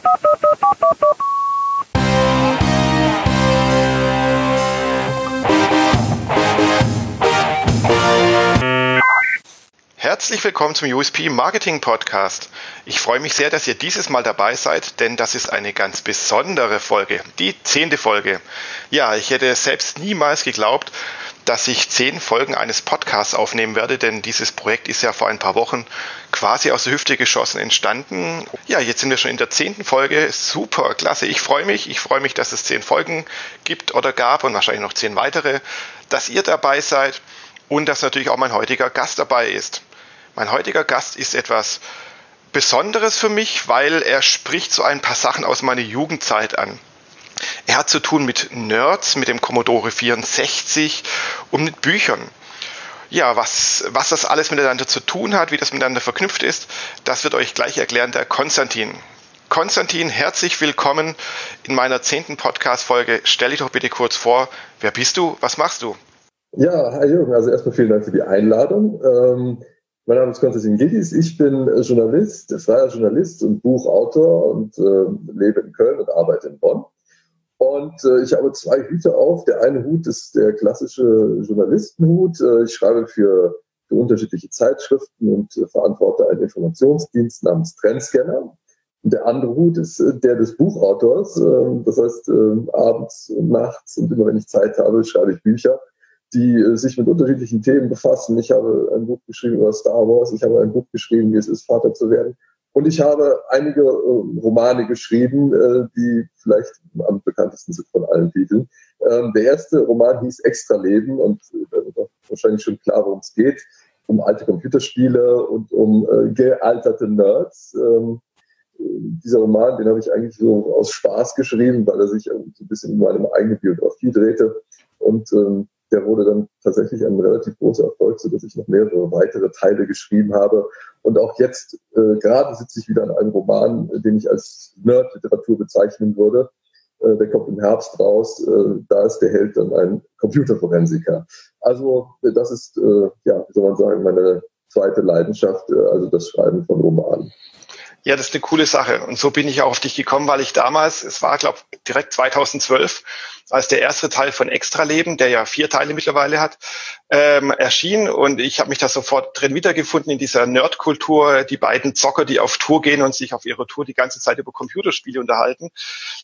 Thank you. Willkommen zum USP Marketing Podcast. Ich freue mich sehr, dass ihr dieses Mal dabei seid, denn das ist eine ganz besondere Folge, die zehnte Folge. Ja, ich hätte selbst niemals geglaubt, dass ich zehn Folgen eines Podcasts aufnehmen werde, denn dieses Projekt ist ja vor ein paar Wochen quasi aus der Hüfte geschossen entstanden. Ja, jetzt sind wir schon in der zehnten Folge. Super, klasse. Ich freue mich. Ich freue mich, dass es zehn Folgen gibt oder gab und wahrscheinlich noch zehn weitere, dass ihr dabei seid und dass natürlich auch mein heutiger Gast dabei ist. Mein heutiger Gast ist etwas Besonderes für mich, weil er spricht so ein paar Sachen aus meiner Jugendzeit an. Er hat zu tun mit Nerds, mit dem Commodore 64 und mit Büchern. Ja, was, was das alles miteinander zu tun hat, wie das miteinander verknüpft ist, das wird euch gleich erklären der Konstantin. Konstantin, herzlich willkommen in meiner zehnten Podcast-Folge. Stell dich doch bitte kurz vor, wer bist du, was machst du? Ja, hi Jürgen, also erstmal vielen Dank für die Einladung. Ähm mein Name ist Konstantin Gillis, ich bin äh, Journalist, freier Journalist und Buchautor und äh, lebe in Köln und arbeite in Bonn. Und äh, ich habe zwei Hüte auf. Der eine Hut ist der klassische Journalistenhut. Äh, ich schreibe für, für unterschiedliche Zeitschriften und äh, verantworte einen Informationsdienst namens Trendscanner. Und der andere Hut ist äh, der des Buchautors. Ähm, das heißt, ähm, abends und nachts und immer wenn ich Zeit habe, schreibe ich Bücher die äh, sich mit unterschiedlichen Themen befassen. Ich habe ein Buch geschrieben über Star Wars, ich habe ein Buch geschrieben, wie es ist, Vater zu werden. Und ich habe einige äh, Romane geschrieben, äh, die vielleicht am bekanntesten sind von allen Titeln. Ähm, der erste Roman hieß Extra Leben und da wird wahrscheinlich schon klar, worum es geht. Um alte Computerspiele und um gealterte Nerds. Ähm, dieser Roman, den habe ich eigentlich so aus Spaß geschrieben, weil er sich so ein bisschen um meine eigene Biografie drehte. Und ähm, der wurde dann tatsächlich ein relativ großer Erfolg, so dass ich noch mehrere weitere Teile geschrieben habe. Und auch jetzt äh, gerade sitze ich wieder an einem Roman, den ich als Nerd-Literatur bezeichnen würde. Äh, der kommt im Herbst raus. Äh, da ist der Held dann ein Computerforensiker. Also äh, das ist, äh, ja, wie soll man sagen, meine zweite Leidenschaft, äh, also das Schreiben von Romanen. Ja, das ist eine coole Sache. Und so bin ich auch auf dich gekommen, weil ich damals, es war, glaube direkt 2012, als der erste Teil von Extra Leben, der ja vier Teile mittlerweile hat, ähm, erschien. Und ich habe mich da sofort drin wiedergefunden in dieser Nerdkultur. Die beiden Zocker, die auf Tour gehen und sich auf ihrer Tour die ganze Zeit über Computerspiele unterhalten.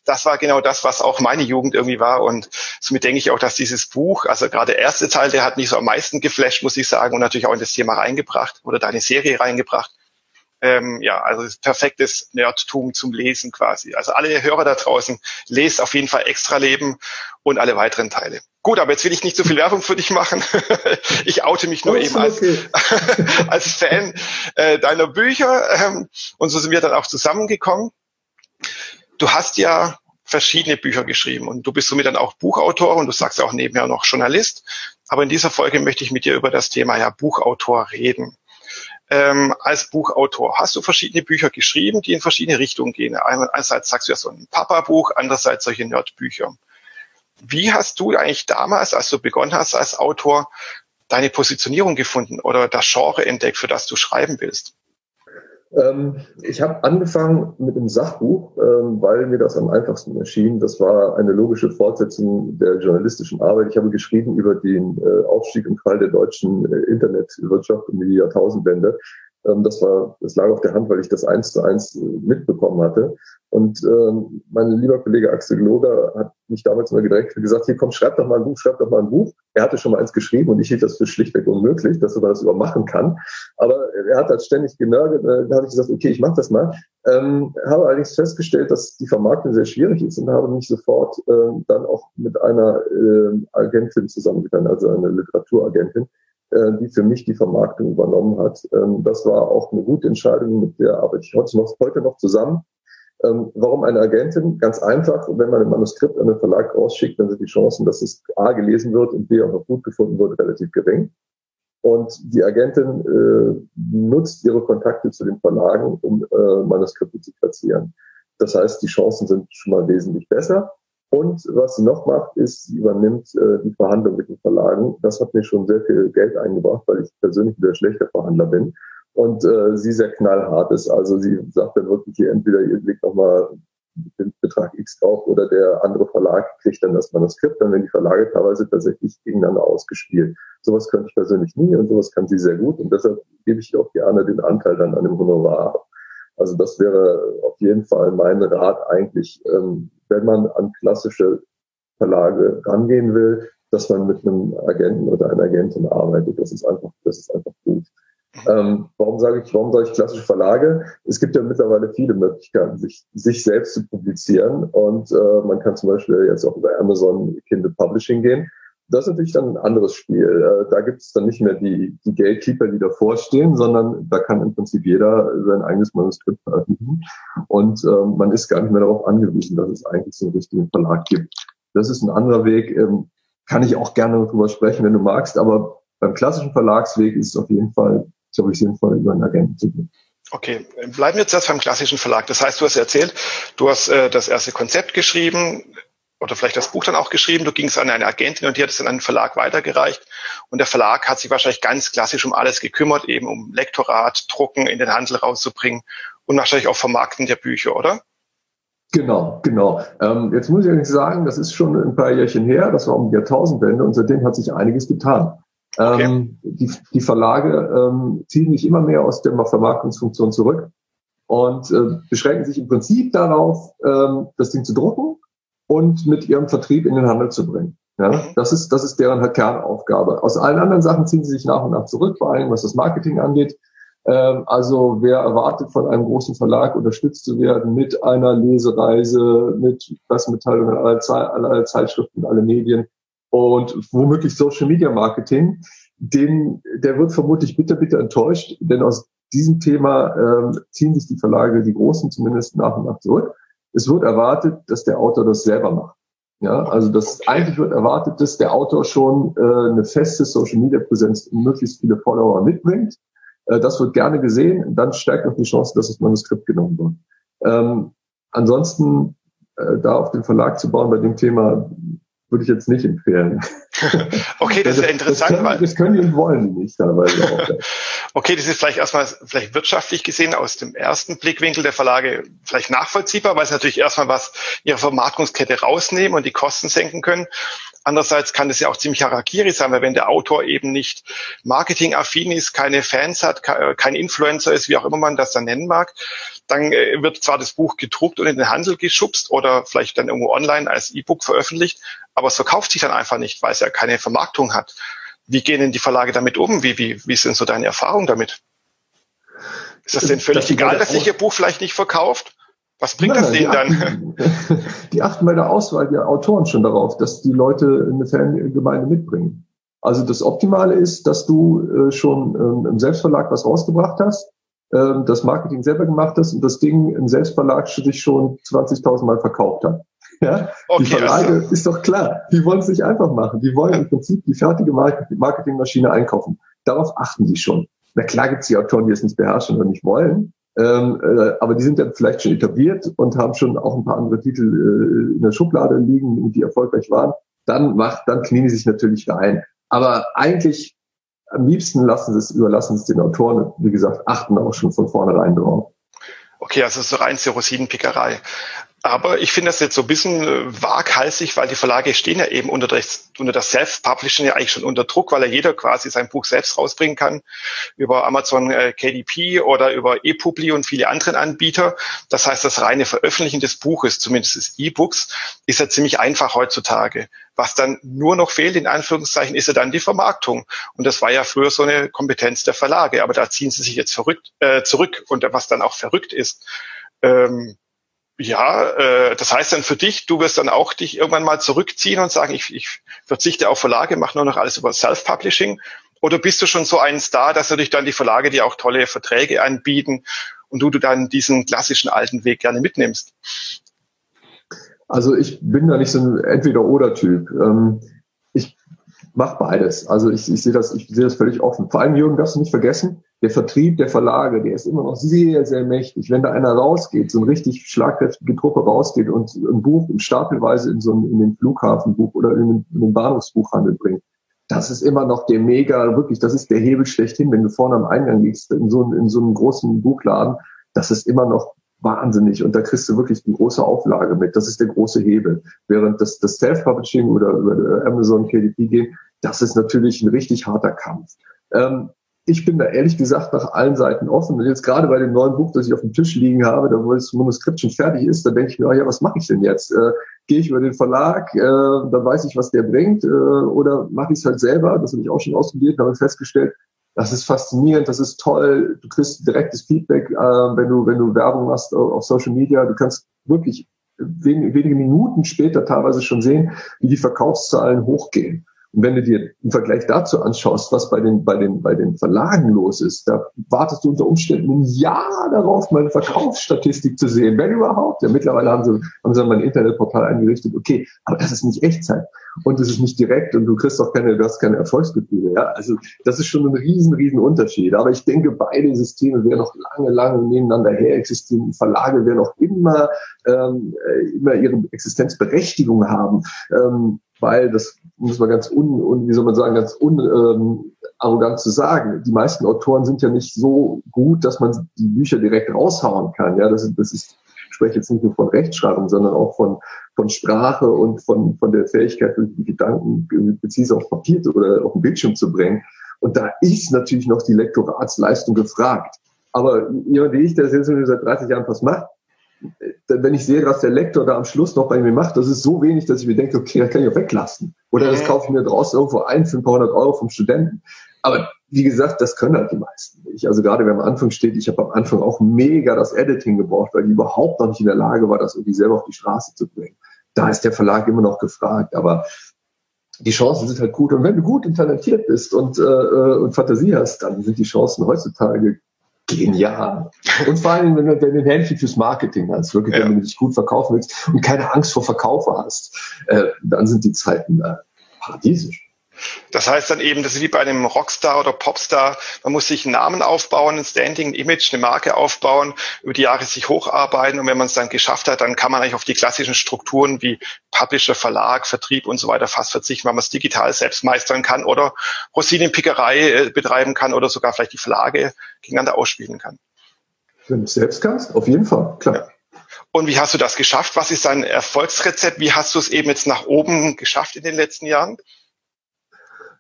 Das war genau das, was auch meine Jugend irgendwie war. Und somit denke ich auch, dass dieses Buch, also gerade der erste Teil, der hat mich so am meisten geflasht, muss ich sagen, und natürlich auch in das Thema reingebracht oder deine Serie reingebracht ähm, ja, also perfektes Nerdtum zum Lesen quasi. Also alle Hörer da draußen, lest auf jeden Fall Extra Leben und alle weiteren Teile. Gut, aber jetzt will ich nicht so viel Werbung für dich machen. ich oute mich nur oh, eben als, als Fan äh, deiner Bücher ähm, und so sind wir dann auch zusammengekommen. Du hast ja verschiedene Bücher geschrieben und du bist somit dann auch Buchautor und du sagst auch nebenher noch Journalist. Aber in dieser Folge möchte ich mit dir über das Thema ja Buchautor reden ähm, als Buchautor hast du verschiedene Bücher geschrieben, die in verschiedene Richtungen gehen. Einerseits sagst du ja so ein Papa-Buch, andererseits solche Nerdbücher. Wie hast du eigentlich damals, als du begonnen hast als Autor, deine Positionierung gefunden oder das Genre entdeckt, für das du schreiben willst? Ähm, ich habe angefangen mit einem Sachbuch, ähm, weil mir das am einfachsten erschien. Das war eine logische Fortsetzung der journalistischen Arbeit. Ich habe geschrieben über den äh, Aufstieg und Fall der deutschen äh, Internetwirtschaft um die Jahrtausendwende. Ähm, das war, das lag auf der Hand, weil ich das eins zu eins äh, mitbekommen hatte. Und ähm, mein lieber Kollege Axel Gloger hat mich damals immer direkt gesagt, hier komm, schreib doch mal ein Buch, schreib doch mal ein Buch. Er hatte schon mal eins geschrieben und ich hielt das für schlichtweg unmöglich, dass man das übermachen kann. Aber er hat halt ständig genörgelt. Äh, da habe ich gesagt, okay, ich mach das mal. Ähm, habe allerdings festgestellt, dass die Vermarktung sehr schwierig ist und habe mich sofort äh, dann auch mit einer äh, Agentin zusammengetan, also eine Literaturagentin, die für mich die Vermarktung übernommen hat. Ähm, das war auch eine gute Entscheidung, mit der arbeite ich heute noch, heute noch zusammen. Ähm, warum eine Agentin? Ganz einfach, wenn man ein Manuskript an den Verlag rausschickt, dann sind die Chancen, dass es A gelesen wird und B auch noch gut gefunden wird, relativ gering. Und die Agentin äh, nutzt ihre Kontakte zu den Verlagen, um äh, Manuskripte zu platzieren. Das heißt, die Chancen sind schon mal wesentlich besser. Und was sie noch macht, ist, sie übernimmt äh, die Verhandlung mit den Verlagen. Das hat mir schon sehr viel Geld eingebracht, weil ich persönlich sehr schlechter Verhandler bin und äh, sie sehr knallhart ist. Also sie sagt dann wirklich hier entweder ihr legt nochmal den Betrag X drauf oder der andere Verlag kriegt dann das Manuskript, dann werden die Verlage teilweise tatsächlich gegeneinander ausgespielt. Sowas könnte ich persönlich nie und sowas kann sie sehr gut und deshalb gebe ich auch gerne den Anteil dann an dem Honorar ab. Also das wäre auf jeden Fall mein Rat eigentlich, ähm, wenn man an klassische Verlage rangehen will, dass man mit einem Agenten oder einer Agentin arbeitet. Das ist einfach, das ist einfach gut. Ähm, warum sage ich, warum sage ich klassische Verlage? Es gibt ja mittlerweile viele Möglichkeiten, sich, sich selbst zu publizieren und äh, man kann zum Beispiel jetzt auch über Amazon Kindle Publishing gehen. Das ist natürlich dann ein anderes Spiel. Äh, da gibt es dann nicht mehr die, die Gatekeeper, die davor stehen, sondern da kann im Prinzip jeder sein eigenes Manuskript veröffentlichen und äh, man ist gar nicht mehr darauf angewiesen, dass es eigentlich so einen richtigen Verlag gibt. Das ist ein anderer Weg. Ähm, kann ich auch gerne darüber sprechen, wenn du magst, aber beim klassischen Verlagsweg ist es auf jeden Fall glaube ich, sinnvoll, über einen Agenten zu gehen. Okay, bleiben wir jetzt erst beim klassischen Verlag. Das heißt, du hast erzählt, du hast äh, das erste Konzept geschrieben oder vielleicht das Buch dann auch geschrieben. Du gingst an eine Agentin und die hat es an einen Verlag weitergereicht. Und der Verlag hat sich wahrscheinlich ganz klassisch um alles gekümmert, eben um Lektorat, Drucken, in den Handel rauszubringen und wahrscheinlich auch Vermarkten der Bücher, oder? Genau, genau. Ähm, jetzt muss ich eigentlich sagen, das ist schon ein paar Jährchen her, das war um die Jahrtausendwende und seitdem hat sich einiges getan. Okay. Ähm, die, die Verlage ähm, ziehen sich immer mehr aus der Vermarktungsfunktion zurück und äh, beschränken sich im Prinzip darauf, ähm, das Ding zu drucken und mit ihrem Vertrieb in den Handel zu bringen. Ja, mhm. das ist, das ist deren halt Kernaufgabe. Aus allen anderen Sachen ziehen sie sich nach und nach zurück, vor allem was das Marketing angeht. Ähm, also wer erwartet, von einem großen Verlag unterstützt zu werden mit einer Lesereise, mit Pressemitteilungen aller, aller Zeitschriften, alle Medien, und womöglich Social Media Marketing, den, der wird vermutlich bitter, bitter enttäuscht, denn aus diesem Thema ähm, ziehen sich die Verlage, die großen zumindest nach und nach zurück. Es wird erwartet, dass der Autor das selber macht. Ja, also das okay. eigentlich wird erwartet, dass der Autor schon äh, eine feste Social Media Präsenz und möglichst viele Follower mitbringt. Äh, das wird gerne gesehen. Dann steigt auch die Chance, dass das Manuskript genommen wird. Ähm, ansonsten äh, da auf den Verlag zu bauen bei dem Thema würde ich jetzt nicht empfehlen. okay, das ist ja interessant. Das können, weil, das können die und wollen die nicht teilweise auch. okay, das ist vielleicht erstmal vielleicht wirtschaftlich gesehen aus dem ersten Blickwinkel der Verlage vielleicht nachvollziehbar, weil sie natürlich erstmal was ihre Vermarktungskette rausnehmen und die Kosten senken können. Andererseits kann es ja auch ziemlich Harakiri sein, weil wenn der Autor eben nicht marketingaffin ist, keine Fans hat, kein Influencer ist, wie auch immer man das dann nennen mag, dann äh, wird zwar das Buch gedruckt und in den Handel geschubst oder vielleicht dann irgendwo online als E-Book veröffentlicht, aber es verkauft sich dann einfach nicht, weil es ja keine Vermarktung hat. Wie gehen denn die Verlage damit um? Wie, wie, wie sind so deine Erfahrungen damit? Ist das denn völlig das egal, dass sich ihr Buch vielleicht nicht verkauft? Was bringt Nein, das denen dann? die achten bei der Auswahl der Autoren schon darauf, dass die Leute eine Fangemeinde mitbringen. Also das Optimale ist, dass du äh, schon ähm, im Selbstverlag was rausgebracht hast, ähm, das Marketing selber gemacht hast und das Ding im Selbstverlag sich schon 20.000 Mal verkauft hat. Ja? Okay, die Verlage also. ist doch klar, die wollen es nicht einfach machen. Die wollen im Prinzip die fertige Marketingmaschine einkaufen. Darauf achten die schon. Na klar gibt es die Autoren, die es nicht beherrschen und nicht wollen, ähm, äh, aber die sind dann vielleicht schon etabliert und haben schon auch ein paar andere Titel äh, in der Schublade liegen, die erfolgreich waren. Dann macht, dann knien sie sich natürlich rein. Aber eigentlich am liebsten lassen sie es, überlassen es den Autoren. Wie gesagt, achten auch schon von vornherein drauf. Okay, also so rein Rosinenpickerei. Aber ich finde das jetzt so ein bisschen äh, waghalsig, weil die Verlage stehen ja eben unter das, unter das Self-Publishing ja eigentlich schon unter Druck, weil ja jeder quasi sein Buch selbst rausbringen kann über Amazon äh, KDP oder über ePubli und viele anderen Anbieter. Das heißt, das reine Veröffentlichen des Buches, zumindest des E-Books, ist ja ziemlich einfach heutzutage. Was dann nur noch fehlt, in Anführungszeichen, ist ja dann die Vermarktung. Und das war ja früher so eine Kompetenz der Verlage. Aber da ziehen sie sich jetzt verrückt, äh, zurück. Und was dann auch verrückt ist, ähm, ja, äh, das heißt dann für dich, du wirst dann auch dich irgendwann mal zurückziehen und sagen, ich, ich verzichte auf Verlage, mache nur noch alles über Self-Publishing. Oder bist du schon so ein Star, dass natürlich dann die Verlage dir auch tolle Verträge anbieten und du, du dann diesen klassischen alten Weg gerne mitnimmst? Also ich bin da nicht so ein Entweder-Oder-Typ. Ähm, ich mache beides. Also ich, ich sehe das, ich sehe das völlig offen. Vor allem, Jürgen, darfst du nicht vergessen, der Vertrieb der Verlage, der ist immer noch sehr, sehr mächtig. Wenn da einer rausgeht, so ein richtig schlagkräftige Truppe rausgeht und ein Buch Stapelweise in so einen, in den Flughafenbuch oder in den, in den Bahnhofsbuchhandel bringt, das ist immer noch der mega, wirklich, das ist der Hebel schlechthin, wenn du vorne am Eingang liegst, in so, in so einem großen Buchladen, das ist immer noch wahnsinnig und da kriegst du wirklich die große Auflage mit. Das ist der große Hebel. Während das, das Self-Publishing oder über Amazon KDP gehen, das ist natürlich ein richtig harter Kampf. Ähm, ich bin da ehrlich gesagt nach allen Seiten offen. Und jetzt gerade bei dem neuen Buch, das ich auf dem Tisch liegen habe, da wo das Manuskript schon fertig ist, da denke ich mir, oh ja, was mache ich denn jetzt? Äh, Gehe ich über den Verlag, äh, dann weiß ich, was der bringt, äh, oder mache ich es halt selber? Das habe ich auch schon ausprobiert, habe festgestellt, das ist faszinierend, das ist toll. Du kriegst direktes Feedback, äh, wenn du wenn du Werbung machst auf Social Media. Du kannst wirklich wenige Minuten später teilweise schon sehen, wie die Verkaufszahlen hochgehen. Und wenn du dir im Vergleich dazu anschaust, was bei den, bei den, bei den Verlagen los ist, da wartest du unter Umständen ein Jahr darauf, mal eine Verkaufsstatistik zu sehen, wenn überhaupt. Ja, mittlerweile haben sie, haben sie mal ein Internetportal eingerichtet. Okay, aber das ist nicht Echtzeit. Und es ist nicht direkt und du kriegst auch keine, du hast keine Erfolgsgefühle. Ja, also das ist schon ein riesen, riesen Unterschied. Aber ich denke, beide Systeme werden noch lange, lange nebeneinander her existieren. Versilage werden auch immer, ähm, immer ihre Existenzberechtigung haben. Ähm, weil das muss man ganz un, un wie soll man sagen, ganz un, ähm, arrogant zu sagen. Die meisten Autoren sind ja nicht so gut, dass man die Bücher direkt raushauen kann. Ja, das das ist ich spreche jetzt nicht nur von Rechtschreibung, sondern auch von, von Sprache und von, von der Fähigkeit, die Gedanken präzise auf Papier oder auf den Bildschirm zu bringen. Und da ist natürlich noch die Lektoratsleistung gefragt. Aber jemand wie ich, der jetzt seit 30 Jahren was macht, wenn ich sehe, was der Lektor da am Schluss noch bei mir macht, das ist so wenig, dass ich mir denke, okay, das kann ich auch weglassen. Oder das kaufe ich mir draußen irgendwo ein für ein paar hundert Euro vom Studenten. Aber wie gesagt, das können halt die meisten nicht. Also gerade wenn am Anfang steht, ich habe am Anfang auch mega das Editing gebraucht, weil die überhaupt noch nicht in der Lage war, das irgendwie selber auf die Straße zu bringen. Da ist der Verlag immer noch gefragt. Aber die Chancen sind halt gut. Und wenn du gut und talentiert bist und, äh, äh und Fantasie hast, dann sind die Chancen heutzutage genial. Und vor allem, wenn du, wenn du ein Händchen fürs Marketing hast, wirklich, ja. wenn du dich gut verkaufen willst und keine Angst vor Verkaufe hast, äh, dann sind die Zeiten äh, paradiesisch. Das heißt dann eben, das ist wie bei einem Rockstar oder Popstar. Man muss sich einen Namen aufbauen, ein Standing, ein Image, eine Marke aufbauen, über die Jahre sich hocharbeiten. Und wenn man es dann geschafft hat, dann kann man eigentlich auf die klassischen Strukturen wie Publisher, Verlag, Vertrieb und so weiter fast verzichten, weil man es digital selbst meistern kann oder Rosinenpickerei äh, betreiben kann oder sogar vielleicht die Verlage gegeneinander ausspielen kann. Wenn du es selbst kannst, auf jeden Fall, klar. Ja. Und wie hast du das geschafft? Was ist dein Erfolgsrezept? Wie hast du es eben jetzt nach oben geschafft in den letzten Jahren?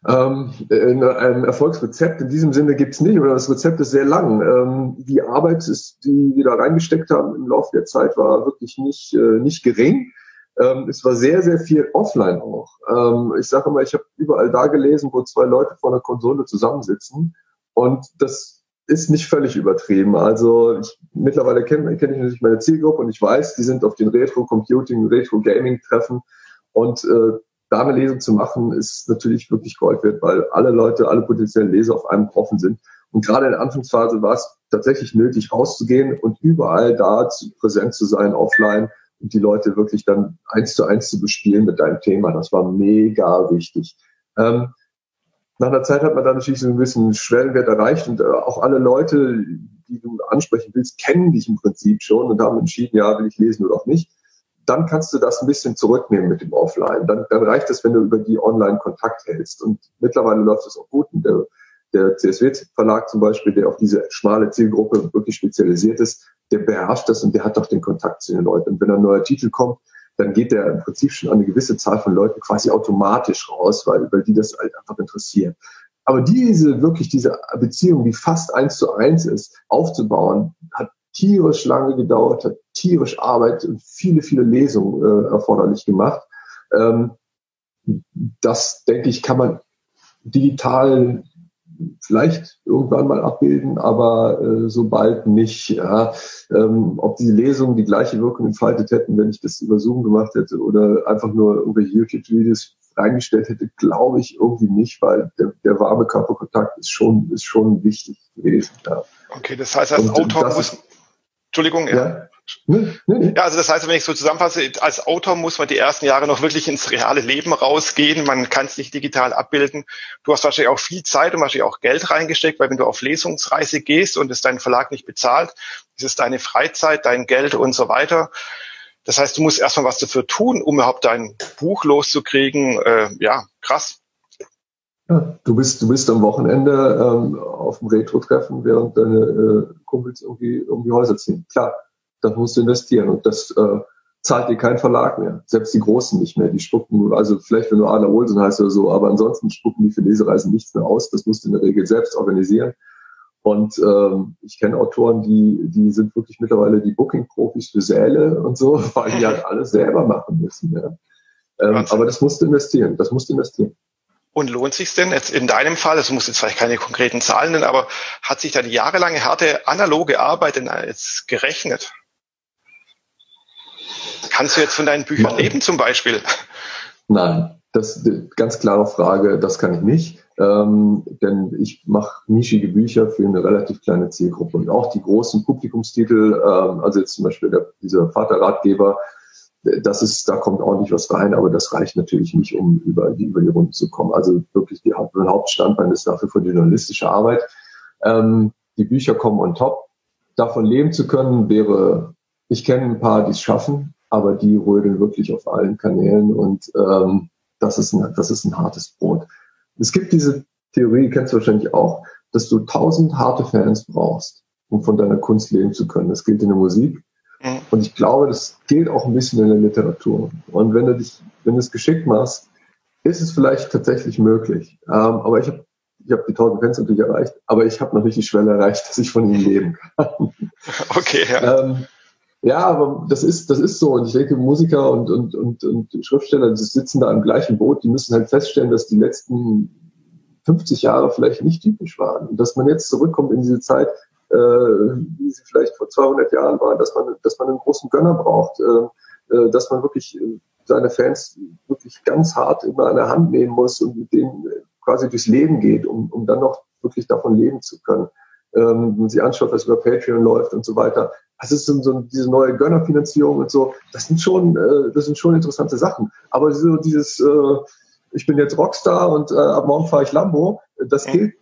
Ähm, ein Erfolgsrezept in diesem Sinne gibt's nicht, oder das Rezept ist sehr lang. Ähm, die Arbeit, ist, die wir da reingesteckt haben im Laufe der Zeit, war wirklich nicht, äh, nicht gering. Ähm, es war sehr, sehr viel offline auch. Ähm, ich sage immer, ich habe überall da gelesen, wo zwei Leute vor einer Konsole zusammensitzen. Und das ist nicht völlig übertrieben. Also ich, mittlerweile kenne kenn ich natürlich meine Zielgruppe und ich weiß, die sind auf den Retro-Computing, Retro-Gaming-Treffen. Und äh, da eine Lesung zu machen, ist natürlich wirklich Gold wert, weil alle Leute, alle potenziellen Leser auf einem offen sind. Und gerade in der Anfangsphase war es tatsächlich nötig, rauszugehen und überall da zu, präsent zu sein, offline und die Leute wirklich dann eins zu eins zu bespielen mit deinem Thema. Das war mega wichtig. Ähm, nach einer Zeit hat man dann natürlich so ein bisschen Schwellenwert erreicht und äh, auch alle Leute, die du ansprechen willst, kennen dich im Prinzip schon und haben entschieden, ja, will ich lesen oder auch nicht dann kannst du das ein bisschen zurücknehmen mit dem Offline. Dann, dann reicht es, wenn du über die Online Kontakt hältst. Und mittlerweile läuft es auch gut. Und der, der CSW-Verlag zum Beispiel, der auf diese schmale Zielgruppe wirklich spezialisiert ist, der beherrscht das und der hat doch den Kontakt zu den Leuten. Und wenn ein neuer Titel kommt, dann geht der im Prinzip schon an eine gewisse Zahl von Leuten quasi automatisch raus, weil, weil die das halt einfach interessieren. Aber diese, wirklich diese Beziehung, die fast eins zu eins ist, aufzubauen, hat tierisch lange gedauert, hat tierisch Arbeit und viele, viele Lesungen äh, erforderlich gemacht. Ähm, das, denke ich, kann man digital vielleicht irgendwann mal abbilden, aber äh, sobald nicht. Ja, ähm, ob die Lesungen die gleiche Wirkung entfaltet hätten, wenn ich das über Zoom gemacht hätte oder einfach nur irgendwelche YouTube-Videos reingestellt hätte, glaube ich irgendwie nicht, weil der, der warme Körperkontakt ist schon, ist schon wichtig gewesen. Ja. Okay, das heißt, als Und Autor muss, Entschuldigung, ja. Ja, also das heißt, wenn ich so zusammenfasse, als Autor muss man die ersten Jahre noch wirklich ins reale Leben rausgehen. Man kann es nicht digital abbilden. Du hast wahrscheinlich auch viel Zeit und wahrscheinlich auch Geld reingesteckt, weil wenn du auf Lesungsreise gehst und es dein Verlag nicht bezahlt, ist es deine Freizeit, dein Geld und so weiter. Das heißt, du musst erstmal was dafür tun, um überhaupt dein Buch loszukriegen. Äh, ja, krass. Ja, du bist, du bist am Wochenende ähm, auf dem Retro-Treffen, während deine äh, Kumpels irgendwie um die Häuser ziehen. Klar, da musst du investieren und das äh, zahlt dir kein Verlag mehr. Selbst die Großen nicht mehr. Die spucken, also vielleicht wenn du Arne Olsen heißt oder so, aber ansonsten spucken die für Lesereisen nichts mehr aus. Das musst du in der Regel selbst organisieren. Und ähm, ich kenne Autoren, die, die sind wirklich mittlerweile die Booking-Profis für Säle und so, weil die halt alles selber machen müssen. Ja. Ähm, aber das musst du investieren, das musst du investieren. Und lohnt sich denn jetzt in deinem Fall, also muss jetzt vielleicht keine konkreten Zahlen nennen, aber hat sich da die jahrelange harte analoge Arbeit denn jetzt gerechnet? Kannst du jetzt von deinen Büchern Nein. leben zum Beispiel? Nein, das ist eine ganz klare Frage, das kann ich nicht. Ähm, denn ich mache nischige Bücher für eine relativ kleine Zielgruppe. Und auch die großen Publikumstitel, ähm, also jetzt zum Beispiel der, dieser Vaterratgeber, das ist, da kommt ordentlich was rein, aber das reicht natürlich nicht, um über die, über die Runde zu kommen. Also wirklich die mein Hauptstandbein ist dafür für die journalistische Arbeit. Ähm, die Bücher kommen on top. Davon leben zu können wäre, ich kenne ein paar, die es schaffen, aber die rödeln wirklich auf allen Kanälen und ähm, das, ist ein, das ist ein hartes Brot. Es gibt diese Theorie, kennst du wahrscheinlich auch, dass du tausend harte Fans brauchst, um von deiner Kunst leben zu können. Das gilt in der Musik, Mhm. Und ich glaube, das gilt auch ein bisschen in der Literatur. Und wenn du dich, wenn du es geschickt machst, ist es vielleicht tatsächlich möglich. Ähm, aber ich habe ich hab die 1000 Fans natürlich erreicht, aber ich habe noch nicht die Schwelle erreicht, dass ich von ihnen leben kann. Okay, ja. Ähm, ja, aber das ist, das ist so. Und ich denke, Musiker und, und, und, und Schriftsteller, die sitzen da im gleichen Boot, die müssen halt feststellen, dass die letzten 50 Jahre vielleicht nicht typisch waren. Und dass man jetzt zurückkommt in diese Zeit, äh, wie sie vielleicht vor 200 Jahren waren, dass man, dass man einen großen Gönner braucht, äh, äh, dass man wirklich seine Fans wirklich ganz hart immer an der Hand nehmen muss und mit denen quasi durchs Leben geht, um, um dann noch wirklich davon leben zu können. Ähm, wenn man sich anschaut, was über Patreon läuft und so weiter. Das ist so, so diese neue Gönnerfinanzierung und so. Das sind schon, äh, das sind schon interessante Sachen. Aber so dieses, äh, ich bin jetzt Rockstar und äh, ab morgen fahre ich Lambo, das gilt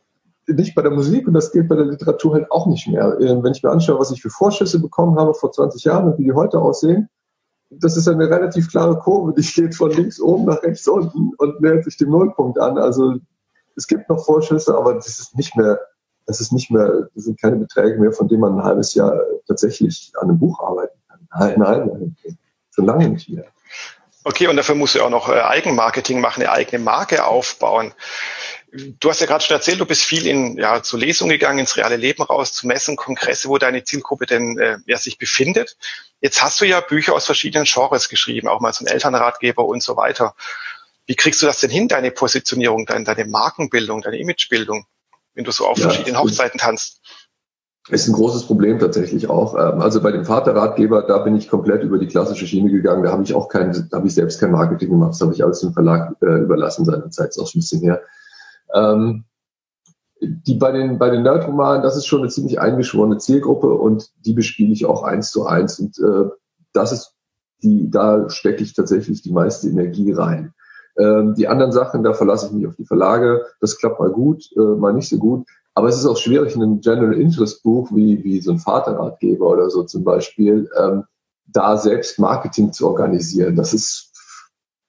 nicht bei der Musik und das gilt bei der Literatur halt auch nicht mehr. Ähm, wenn ich mir anschaue, was ich für Vorschüsse bekommen habe vor 20 Jahren und wie die heute aussehen, das ist eine relativ klare Kurve, die geht von links oben nach rechts unten und nähert sich dem Nullpunkt an. Also es gibt noch Vorschüsse, aber das ist nicht mehr, das ist nicht mehr, das sind keine Beträge mehr, von denen man ein halbes Jahr tatsächlich an einem Buch arbeiten kann. Nein, nein, nein schon lange nicht mehr. Okay, und dafür musst du auch noch äh, Eigenmarketing machen, eine eigene Marke aufbauen du hast ja gerade schon erzählt, du bist viel in ja, zu Lesungen gegangen, ins reale Leben raus, zu Messen, Kongresse, wo deine Zielgruppe denn äh, ja, sich befindet. Jetzt hast du ja Bücher aus verschiedenen Genres geschrieben, auch mal so ein Elternratgeber und so weiter. Wie kriegst du das denn hin, deine Positionierung, deine, deine Markenbildung, deine Imagebildung, wenn du so auf ja, verschiedenen Hochzeiten tanzt? Ist ein großes Problem tatsächlich auch. Ähm, also bei dem Vaterratgeber, da bin ich komplett über die klassische Schiene gegangen. Da habe ich auch kein, da habe ich selbst kein Marketing gemacht. Das habe ich alles dem Verlag äh, überlassen seinerzeit. Ist auch schon ein bisschen her. Ähm, die bei den, bei den Nerdromanen, das ist schon eine ziemlich eingeschworene Zielgruppe und die bespiele ich auch eins zu eins. Und äh, das ist die, da stecke ich tatsächlich die meiste Energie rein. Ähm, die anderen Sachen, da verlasse ich mich auf die Verlage. Das klappt mal gut, äh, mal nicht so gut. Aber es ist auch schwierig, in einem General Interest Buch wie, wie so ein Vaterratgeber oder so zum Beispiel, ähm, da selbst Marketing zu organisieren. Das ist,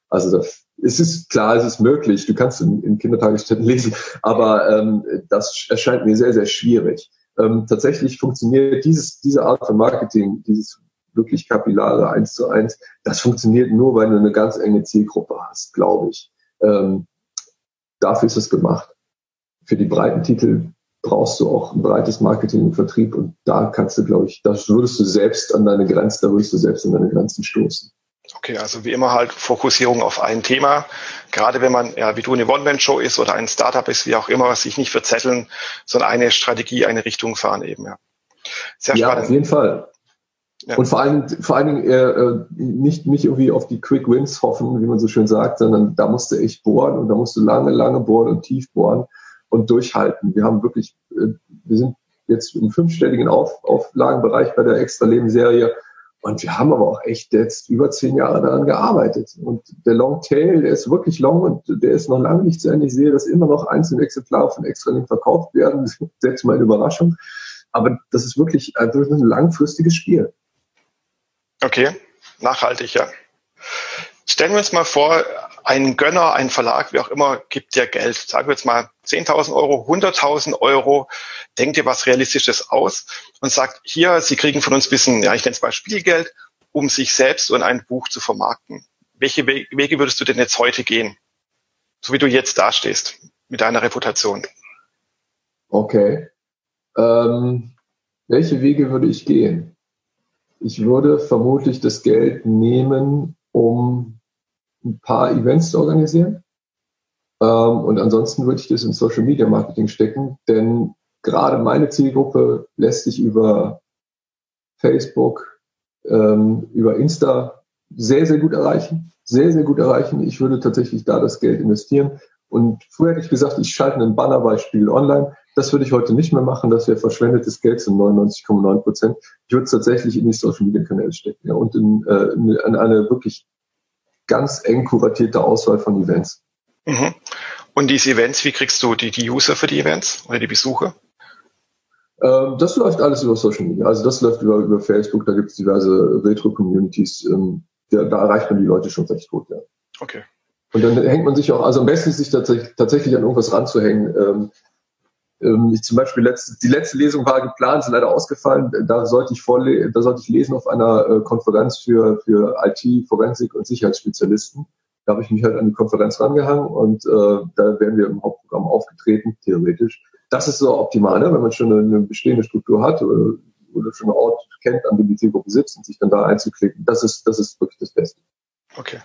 also das, es ist klar, es ist möglich, du kannst in, in Kindertagesstätten lesen, aber ähm, das erscheint mir sehr, sehr schwierig. Ähm, tatsächlich funktioniert dieses, diese Art von Marketing, dieses wirklich kapillare eins zu eins, das funktioniert nur, weil du eine ganz enge Zielgruppe hast, glaube ich. Ähm, dafür ist es gemacht. Für die breiten Titel brauchst du auch ein breites Marketing und Vertrieb und da kannst du, glaube ich, da würdest du selbst an deine Grenzen, da würdest du selbst an deine Grenzen stoßen. Okay, also wie immer halt Fokussierung auf ein Thema. Gerade wenn man, ja, wie du eine One-Man-Show ist oder ein Startup ist, wie auch immer, sich nicht verzetteln, sondern eine Strategie, eine Richtung fahren eben, ja. Sehr ja, spannend. auf jeden Fall. Ja. Und vor allem, vor allen Dingen äh, äh, nicht, nicht irgendwie auf die Quick Wins hoffen, wie man so schön sagt, sondern da musst du echt bohren und da musst du lange, lange bohren und tief bohren und durchhalten. Wir haben wirklich, äh, wir sind jetzt im fünfstelligen Auf, Auflagenbereich bei der Extra Leben Serie und wir haben aber auch echt jetzt über zehn Jahre daran gearbeitet. Und der Long Tail, der ist wirklich long und der ist noch lange nicht zu Ende. Ich sehe, dass immer noch einzelne Exemplare von Extralink verkauft werden. Selbst mal eine Überraschung. Aber das ist wirklich also ein langfristiges Spiel. Okay, nachhaltig, ja. Stellen wir uns mal vor, ein Gönner, ein Verlag, wie auch immer, gibt dir Geld. Sagen wir jetzt mal 10.000 Euro, 100.000 Euro. Denkt dir was Realistisches aus und sagt, hier, Sie kriegen von uns ein bisschen, ja, ich nenne es mal Spielgeld, um sich selbst und ein Buch zu vermarkten. Welche Wege würdest du denn jetzt heute gehen? So wie du jetzt dastehst mit deiner Reputation. Okay. Ähm, welche Wege würde ich gehen? Ich würde vermutlich das Geld nehmen, um ein paar Events zu organisieren. Ähm, und ansonsten würde ich das in Social Media Marketing stecken, denn gerade meine Zielgruppe lässt sich über Facebook, ähm, über Insta sehr, sehr gut erreichen. Sehr, sehr gut erreichen. Ich würde tatsächlich da das Geld investieren. Und früher hätte ich gesagt, ich schalte einen Bannerbeispiel online. Das würde ich heute nicht mehr machen. Das wäre verschwendetes Geld zu 99,9 Prozent. Ich würde es tatsächlich in die Social Media Kanäle stecken ja, und in, äh, in eine wirklich ganz eng kuratierte Auswahl von Events. Mhm. Und diese Events, wie kriegst du die, die User für die Events oder die Besucher? Ähm, das läuft alles über Social Media. Also das läuft über, über Facebook, da gibt es diverse Retro-Communities. Ähm, da, da erreicht man die Leute schon recht gut, ja. Okay. Und dann hängt man sich auch, also am besten ist sich tatsächlich, tatsächlich an irgendwas ranzuhängen. Ähm, ähm, ich zum Beispiel letzte, die letzte Lesung war geplant, ist leider ausgefallen. Da sollte ich vorle da sollte ich lesen auf einer äh, Konferenz für, für IT, Forensik und Sicherheitsspezialisten. Da habe ich mich halt an die Konferenz rangehangen und äh, da werden wir im Hauptprogramm aufgetreten, theoretisch. Das ist so optimal, ne? wenn man schon eine, eine bestehende Struktur hat oder, oder schon einen Ort kennt, an dem die Zielgruppe sitzt und sich dann da einzuklicken. Das ist, das ist wirklich das Beste. Okay.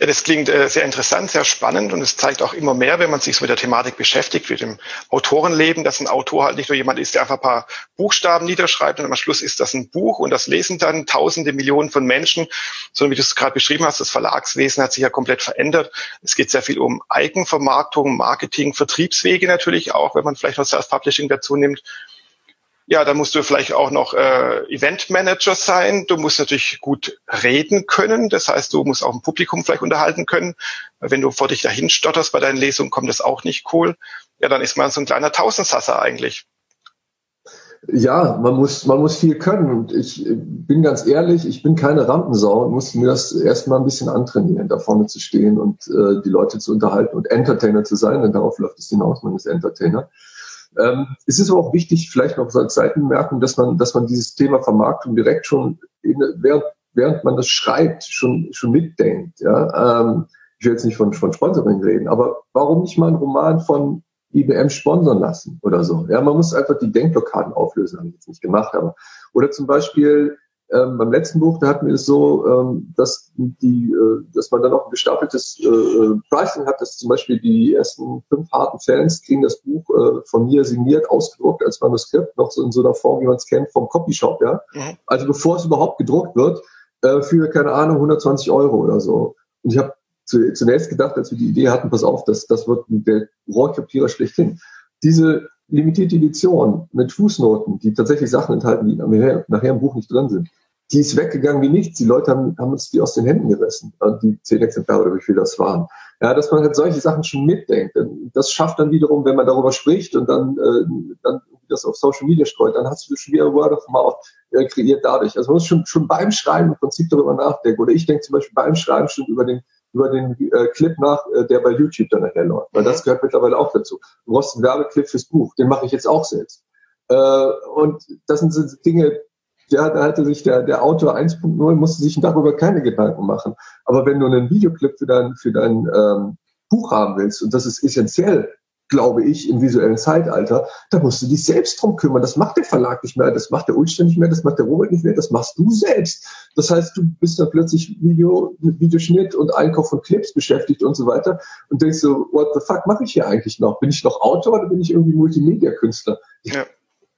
Ja, das klingt äh, sehr interessant, sehr spannend und es zeigt auch immer mehr, wenn man sich so mit der Thematik beschäftigt, mit dem Autorenleben, dass ein Autor halt nicht nur jemand ist, der einfach ein paar Buchstaben niederschreibt und am Schluss ist das ein Buch und das lesen dann Tausende, Millionen von Menschen, sondern wie du es gerade beschrieben hast, das Verlagswesen hat sich ja komplett verändert. Es geht sehr viel um Eigenvermarktung, Marketing, Vertriebswege natürlich auch, wenn man vielleicht noch Self-Publishing dazu nimmt ja, da musst du vielleicht auch noch äh, Eventmanager sein. Du musst natürlich gut reden können. Das heißt, du musst auch ein Publikum vielleicht unterhalten können. Wenn du vor dich dahin stotterst bei deinen Lesungen, kommt das auch nicht cool. Ja, dann ist man so ein kleiner Tausendsasser eigentlich. Ja, man muss, man muss viel können. Und ich bin ganz ehrlich, ich bin keine Rampensau und musste mir das erstmal ein bisschen antrainieren, da vorne zu stehen und äh, die Leute zu unterhalten und Entertainer zu sein, denn darauf läuft es hinaus, man ist Entertainer. Ähm, es ist aber auch wichtig, vielleicht noch als Seitenmerkung, dass man, dass man dieses Thema Vermarktung direkt schon, in, während, während man das schreibt, schon, schon mitdenkt. Ja? Ähm, ich will jetzt nicht von, von Sponsoring reden, aber warum nicht mal einen Roman von IBM sponsern lassen oder so? Ja, man muss einfach die Denkblockaden auflösen, habe ich jetzt nicht gemacht, aber oder zum Beispiel ähm, beim letzten Buch, da hatten wir es so, ähm, dass die, äh, dass man dann auch ein gestapeltes äh, äh, Pricing hat, dass zum Beispiel die ersten fünf harten Fans kriegen das Buch äh, von mir signiert, ausgedruckt als Manuskript, noch so in so einer Form, wie man es kennt, vom Copyshop, ja. Mhm. Also bevor es überhaupt gedruckt wird, äh, für, keine Ahnung, 120 Euro oder so. Und ich habe zu, zunächst gedacht, als wir die Idee hatten, pass auf, das, das wird der Rohrkrepierer schlechthin. Diese limitierte Edition mit Fußnoten, die tatsächlich Sachen enthalten, die nachher, nachher im Buch nicht drin sind, die ist weggegangen wie nichts. Die Leute haben, haben uns die aus den Händen gerissen, die zehn Exemplare oder wie viel das waren. Ja, dass man halt solche Sachen schon mitdenkt. Das schafft dann wiederum, wenn man darüber spricht und dann, äh, dann das auf Social Media streut, dann hast du schon wieder Word of Mouth äh, kreiert dadurch. Also man muss schon, schon beim Schreiben im Prinzip darüber nachdenken. Oder ich denke zum Beispiel beim Schreiben schon über den über den äh, Clip nach, äh, der bei YouTube dann nachher läuft. Weil das mhm. gehört mittlerweile auch dazu. Du brauchst einen Werbeclip fürs Buch, den mache ich jetzt auch selbst. Äh, und das sind so Dinge, ja, da hatte sich der, der Autor 1.0 musste sich darüber keine Gedanken machen. Aber wenn du einen Videoclip für dein, für dein ähm, Buch haben willst, und das ist essentiell, glaube ich, im visuellen Zeitalter, da musst du dich selbst drum kümmern. Das macht der Verlag nicht mehr, das macht der Ulster nicht mehr, das macht der Robert nicht mehr, das machst du selbst. Das heißt, du bist dann plötzlich Video, Videoschnitt und Einkauf von Clips beschäftigt und so weiter und denkst so, what the fuck mache ich hier eigentlich noch? Bin ich noch Autor oder bin ich irgendwie Multimedia-Künstler? Ja.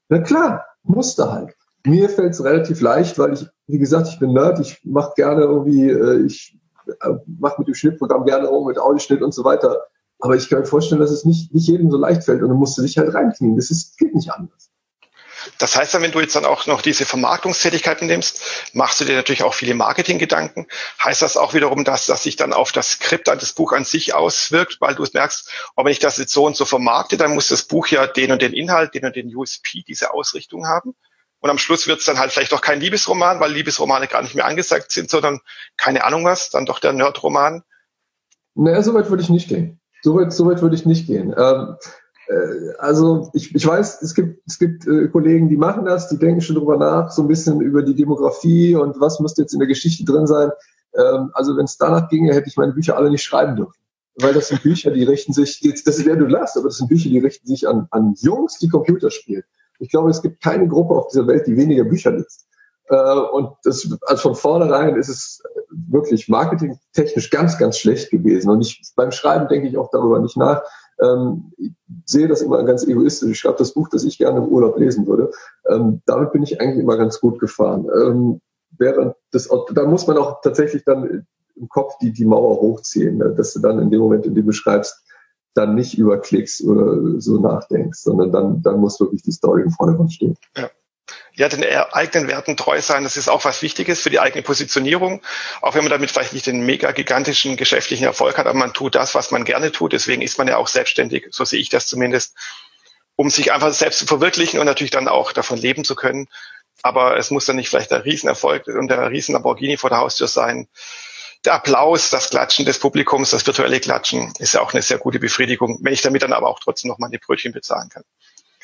Na klar, musste halt. Mir fällt es relativ leicht, weil ich, wie gesagt, ich bin Nerd, ich mache gerne irgendwie, äh, ich äh, mache mit dem Schnittprogramm gerne rum, mit Audioschnitt und so weiter. Aber ich kann mir vorstellen, dass es nicht, nicht jedem so leicht fällt und du musst dich halt reinknien. Das ist, geht nicht anders. Das heißt dann, wenn du jetzt dann auch noch diese Vermarktungstätigkeiten nimmst, machst du dir natürlich auch viele Marketinggedanken. Heißt das auch wiederum, dass das sich dann auf das Skript an das Buch an sich auswirkt, weil du merkst, oh, wenn ich das jetzt so und so vermarkte, dann muss das Buch ja den und den Inhalt, den und den USP, diese Ausrichtung haben? Und am Schluss wird es dann halt vielleicht doch kein Liebesroman, weil Liebesromane gar nicht mehr angesagt sind, sondern keine Ahnung was, dann doch der Nerdroman. Naja, so weit würde ich nicht gehen. So weit, so weit würde ich nicht gehen. Ähm, äh, also ich, ich weiß, es gibt, es gibt äh, Kollegen, die machen das, die denken schon drüber nach, so ein bisschen über die Demografie und was müsste jetzt in der Geschichte drin sein. Ähm, also wenn es danach ginge, hätte ich meine Bücher alle nicht schreiben dürfen. Weil das sind Bücher, die richten sich, jetzt, das ist wer du lachst, aber das sind Bücher, die richten sich an, an Jungs, die Computer spielen. Ich glaube, es gibt keine Gruppe auf dieser Welt, die weniger Bücher liest. Äh, und das, also von vornherein ist es wirklich marketingtechnisch ganz, ganz schlecht gewesen. Und ich, beim Schreiben denke ich auch darüber nicht nach. Ähm, ich sehe das immer ganz egoistisch. Ich schreibe das Buch, das ich gerne im Urlaub lesen würde. Ähm, damit bin ich eigentlich immer ganz gut gefahren. Während das, da muss man auch tatsächlich dann im Kopf die, die Mauer hochziehen, ne? dass du dann in dem Moment, in dem du schreibst, dann nicht über Klicks oder so nachdenkst, sondern dann, dann muss wirklich die Story im Vordergrund stehen. Ja. Ja, den eigenen Werten treu sein, das ist auch was Wichtiges für die eigene Positionierung. Auch wenn man damit vielleicht nicht den mega gigantischen geschäftlichen Erfolg hat, aber man tut das, was man gerne tut. Deswegen ist man ja auch selbstständig, so sehe ich das zumindest, um sich einfach selbst zu verwirklichen und natürlich dann auch davon leben zu können. Aber es muss dann nicht vielleicht der Riesenerfolg und der Riesen Lamborghini vor der Haustür sein. Der Applaus, das Klatschen des Publikums, das virtuelle Klatschen ist ja auch eine sehr gute Befriedigung, wenn ich damit dann aber auch trotzdem noch meine Brötchen bezahlen kann.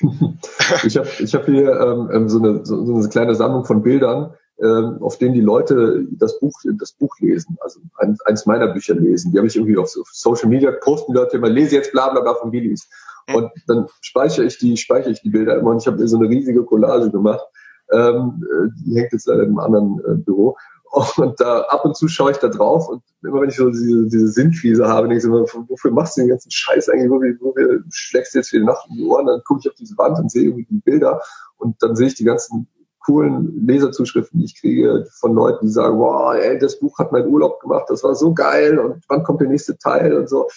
ich habe ich hab hier ähm, ähm, so, eine, so, so eine kleine Sammlung von Bildern, ähm, auf denen die Leute das Buch, das Buch lesen, also eins, eins meiner Bücher lesen. Die habe ich irgendwie auf, auf Social Media posten die Leute immer, lese jetzt bla bla bla von Willis. Mhm. Und dann speichere ich die, speichere ich die Bilder immer und ich habe mir so eine riesige Collage gemacht. Ähm, äh, die hängt jetzt leider im anderen äh, Büro. Und da ab und zu schaue ich da drauf und immer wenn ich so diese, diese Sintwiese habe, denke ich immer, wofür machst du den ganzen Scheiß eigentlich, wofür, schlägst du jetzt die Nacht in die Ohren? Dann gucke ich auf diese Wand und sehe irgendwie die Bilder und dann sehe ich die ganzen coolen Leserzuschriften, die ich kriege von Leuten, die sagen, wow, ey, das Buch hat mein Urlaub gemacht, das war so geil und wann kommt der nächste Teil und so.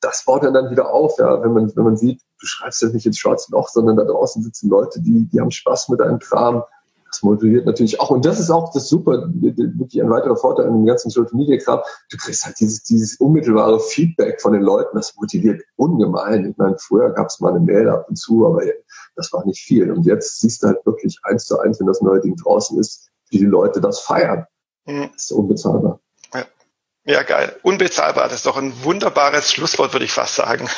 Das baut dann dann wieder auf, ja, wenn man, wenn man sieht, du schreibst das nicht ins schwarze Loch, sondern da draußen sitzen Leute, die, die haben Spaß mit deinem Kram das motiviert natürlich auch. Und das ist auch das super, wirklich ein weiterer Vorteil an dem ganzen Social Media Kram. Du kriegst halt dieses, dieses unmittelbare Feedback von den Leuten. Das motiviert ungemein. Ich meine, früher gab es mal eine Mail ab und zu, aber das war nicht viel. Und jetzt siehst du halt wirklich eins zu eins, wenn das neue Ding draußen ist, wie die Leute das feiern. Das ist unbezahlbar. Ja, geil. Unbezahlbar. Das ist doch ein wunderbares Schlusswort, würde ich fast sagen.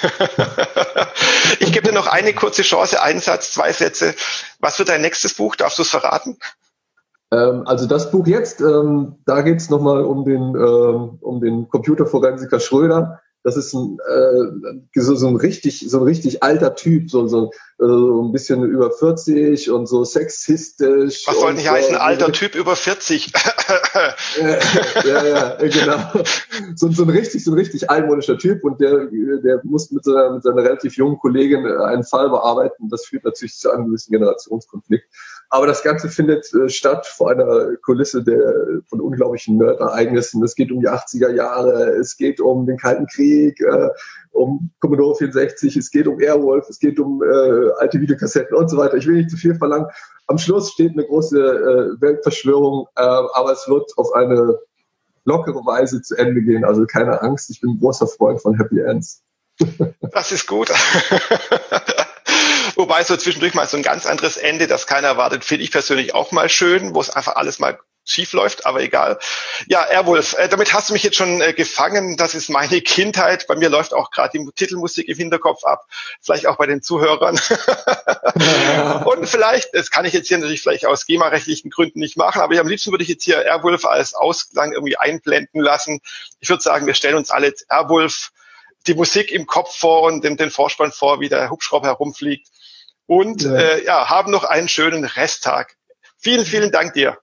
ich gebe dir noch eine kurze Chance, einen Satz, zwei Sätze. Was wird dein nächstes Buch? Darfst du es verraten? Ähm, also das Buch jetzt, ähm, da geht es nochmal um den, ähm, um den Computerforensiker Schröder das ist ein, äh, so, so ein richtig, so ein richtig alter Typ, so, so, so ein bisschen über 40 und so sexistisch. Was soll nicht so, heißen, alter so, Typ über 40? ja, ja, ja, genau. So, so ein richtig, so ein richtig altmodischer Typ und der, der muss mit seiner, mit seiner relativ jungen Kollegin einen Fall bearbeiten. Das führt natürlich zu einem gewissen Generationskonflikt. Aber das Ganze findet äh, statt vor einer Kulisse der, von unglaublichen Nerd-Ereignissen. Es geht um die 80er Jahre, es geht um den Kalten Krieg, äh, um Commodore 64, es geht um Airwolf, es geht um äh, alte Videokassetten und so weiter. Ich will nicht zu viel verlangen. Am Schluss steht eine große äh, Weltverschwörung, äh, aber es wird auf eine lockere Weise zu Ende gehen. Also keine Angst, ich bin ein großer Freund von Happy Ends. Das ist gut. Wobei so zwischendurch mal so ein ganz anderes Ende, das keiner erwartet, finde ich persönlich auch mal schön, wo es einfach alles mal schief läuft, aber egal. Ja, Airwolf, äh, damit hast du mich jetzt schon äh, gefangen. Das ist meine Kindheit. Bei mir läuft auch gerade die Titelmusik im Hinterkopf ab. Vielleicht auch bei den Zuhörern. Und vielleicht, das kann ich jetzt hier natürlich vielleicht aus GEMA-rechtlichen Gründen nicht machen, aber am liebsten würde ich jetzt hier Airwolf als Ausklang irgendwie einblenden lassen. Ich würde sagen, wir stellen uns alle jetzt Airwolf die Musik im Kopf vor und den, den Vorspann vor, wie der Hubschrauber herumfliegt und ja. Äh, ja, haben noch einen schönen Resttag. Vielen, vielen Dank dir.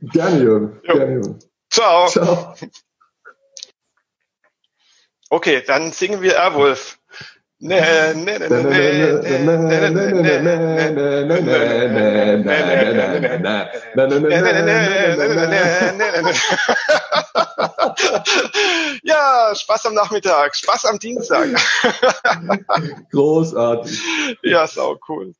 Gerne, Jürgen. Gerne, Jürgen. Ciao. Ciao. Okay, dann singen wir Airwolf. Ja, Spaß am Nachmittag, Spaß am Dienstag. Großartig. Ja, sau cool.